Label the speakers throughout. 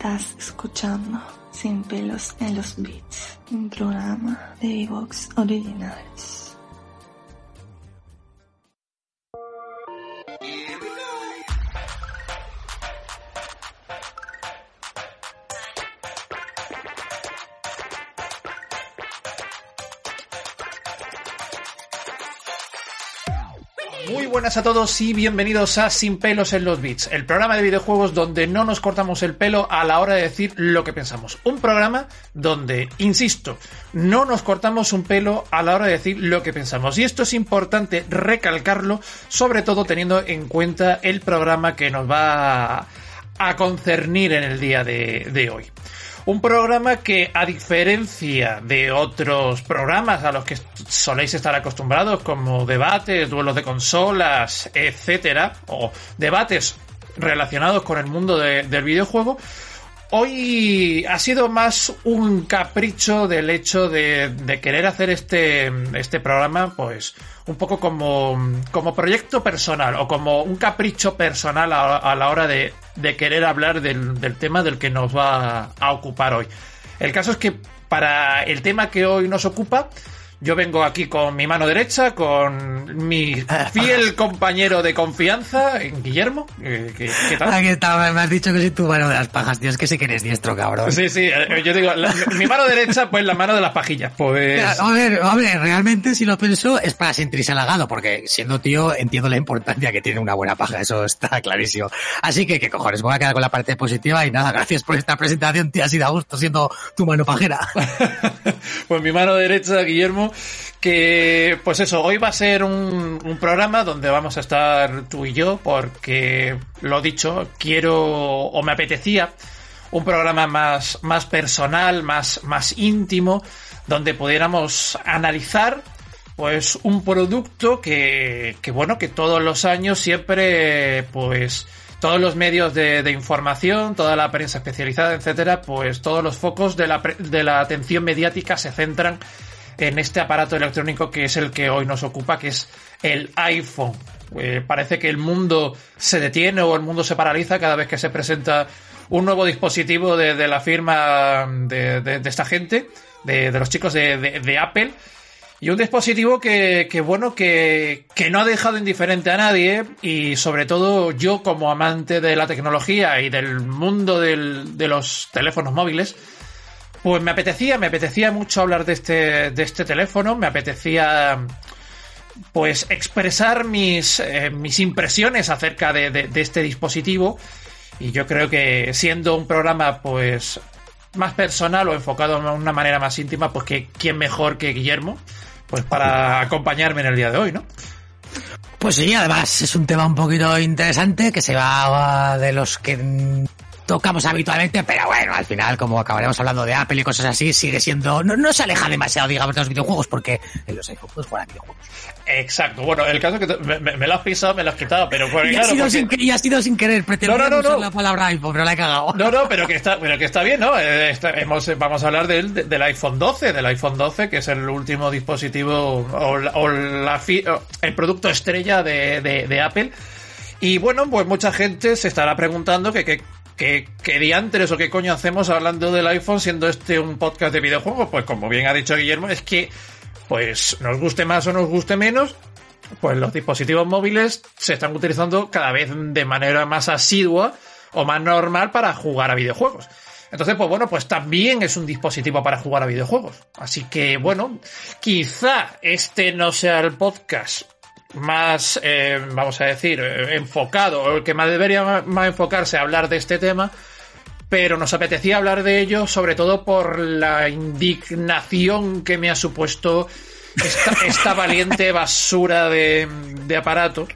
Speaker 1: Estás escuchando Sin pelos en los beats, un programa de Vivox Originals.
Speaker 2: buenas a todos y bienvenidos a Sin pelos en los bits, el programa de videojuegos donde no nos cortamos el pelo a la hora de decir lo que pensamos. Un programa donde, insisto, no nos cortamos un pelo a la hora de decir lo que pensamos. Y esto es importante recalcarlo, sobre todo teniendo en cuenta el programa que nos va a concernir en el día de, de hoy. Un programa que, a diferencia de otros programas a los que soléis estar acostumbrados, como debates, duelos de consolas, etcétera, o debates relacionados con el mundo del videojuego, Hoy ha sido más un capricho del hecho de, querer hacer este, este programa, pues, un poco como, como proyecto personal o como un capricho personal a, la hora de, de querer hablar del, del, tema del que nos va a ocupar hoy. El caso es que para el tema que hoy nos ocupa, yo vengo aquí con mi mano derecha, con mi fiel compañero de confianza, Guillermo. ¿Qué, tal?
Speaker 3: Aquí está, me has dicho que soy tu mano de las pajas, tío. Es que sé que eres diestro, cabrón.
Speaker 2: Sí, sí. Eh, yo digo, mi mano derecha, pues la mano de las pajillas. Pues.
Speaker 3: A ver, a ver, realmente si lo pienso es para sentirse halagado, porque siendo tío entiendo la importancia que tiene una buena paja. Eso está clarísimo. Así que, ¿qué cojones? Voy a quedar con la parte positiva y nada, gracias por esta presentación, tío. Ha sido a gusto siendo tu mano pajera.
Speaker 2: pues mi mano derecha, Guillermo que pues eso, hoy va a ser un, programa donde vamos a estar tú y yo, porque lo dicho, quiero o me apetecía un programa más, más personal, más, más íntimo, donde pudiéramos analizar pues un producto que, que bueno, que todos los años siempre pues todos los medios de, de, información, toda la prensa especializada, etcétera, pues todos los focos de la, de la atención mediática se centran en este aparato electrónico que es el que hoy nos ocupa, que es el iPhone. Eh, parece que el mundo se detiene o el mundo se paraliza cada vez que se presenta un nuevo dispositivo de, la firma de, esta gente, de, los chicos de, Apple. Y un dispositivo que, bueno, que, que, no ha dejado indiferente a nadie y sobre todo yo como amante de la tecnología y del mundo de los teléfonos móviles, pues me apetecía, me apetecía mucho hablar de este, de este teléfono, me apetecía pues expresar mis, eh, mis impresiones acerca de, este dispositivo y yo creo que siendo un programa pues más personal o enfocado de una manera más íntima, pues que quién mejor que Guillermo, pues para acompañarme en el día de hoy, ¿no?
Speaker 3: Pues sí, además es un tema un poquito interesante que se va de los que tocamos habitualmente, pero bueno, al final, como acabaremos hablando de Apple y cosas así, sigue siendo, no, no se aleja demasiado, digamos, de los videojuegos, porque en los jugar a videojuegos.
Speaker 2: Exacto, bueno, el caso es que me, lo has pisado, me lo has quitado, pero
Speaker 3: y,
Speaker 2: ha
Speaker 3: sido sin, y ha sido sin querer, pretendo no, no, no, la palabra iPhone, pero la he cagado.
Speaker 2: No, no, pero que está, pero que está bien, ¿no? Eh, hemos, vamos a hablar del, del iPhone 12, del iPhone 12, que es el último dispositivo o, o la, el producto estrella de, de, de Apple. Y bueno, pues mucha gente se estará preguntando que, que ¿Qué, ¿Qué diantres o qué coño hacemos hablando del iPhone siendo este un podcast de videojuegos? Pues como bien ha dicho Guillermo, es que, pues nos guste más o nos guste menos, pues los dispositivos móviles se están utilizando cada vez de manera más asidua o más normal para jugar a videojuegos. Entonces, pues bueno, pues también es un dispositivo para jugar a videojuegos. Así que, bueno, quizá este no sea el podcast más, eh, vamos a decir, eh, enfocado, o el que más debería más enfocarse a hablar de este tema, pero nos apetecía hablar de ello sobre todo por la indignación que me ha supuesto esta, valiente basura de aparato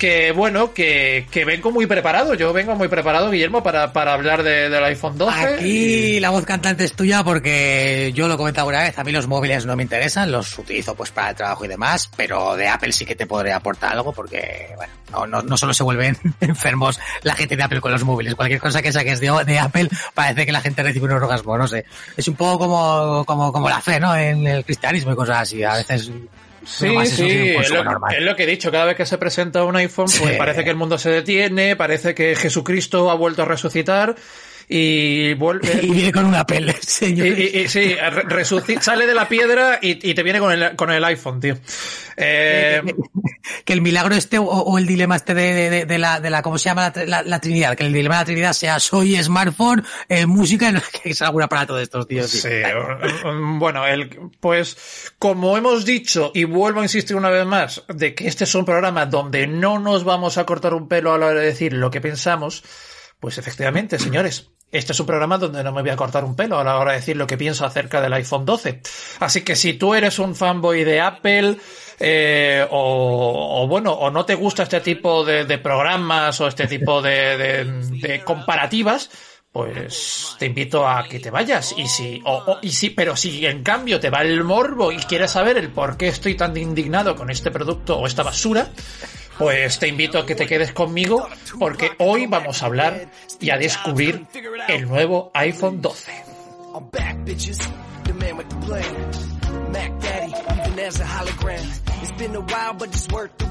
Speaker 2: que bueno, que, que, vengo muy preparado. Yo vengo muy preparado, Guillermo, para, para hablar de, del iPhone 12.
Speaker 3: Aquí la voz cantante es tuya porque yo lo he comentado una vez, a mí los móviles no me interesan, los utilizo pues para el trabajo y demás, pero de Apple sí que te podré aportar algo porque, bueno, no, no, no solo se vuelven enfermos la gente de Apple con los móviles, cualquier cosa que saques de, de Apple parece que la gente recibe un orgasmo, no sé. Es un poco como, como, como la fe, ¿no? En el cristianismo y cosas así. A veces
Speaker 2: Sí, sí, es lo, que he dicho. Cada vez que se presenta un iPhone, pues parece que el mundo se detiene, parece que Jesucristo ha vuelto a resucitar y vuelve.
Speaker 3: Y viene con una Apple, señor.
Speaker 2: Y, y, sí, sale de la piedra y, y, te viene con el, con el iPhone, tío. Eh,
Speaker 3: que el milagro este o, o el dilema este de, de, de, la, de la, ¿cómo se llama? La, la, la, Trinidad. Que el dilema de la Trinidad sea soy smartphone, eh, música, que es algún aparato de estos tíos.
Speaker 2: Sí, bueno, el, pues como hemos dicho y vuelvo a insistir una vez más de que este es un programa donde no nos vamos a cortar un pelo a la hora de decir lo que pensamos, pues efectivamente, señores, este es un programa donde no me voy a cortar un pelo a la hora de decir lo que pienso acerca del iPhone 12. Así que si tú eres un fanboy de Apple, eh, o, bueno, o no te gusta este tipo de, programas o este tipo de, comparativas, pues te invito a que te vayas. Y si, o, o, y si, pero si en cambio te va el morbo y quieres saber el por qué estoy tan indignado con este producto o esta basura, pues te invito a que te quedes conmigo porque hoy vamos a hablar y a descubrir el nuevo iPhone 12. Mac Daddy, even as a hologram. It's been a while, but it's worth the.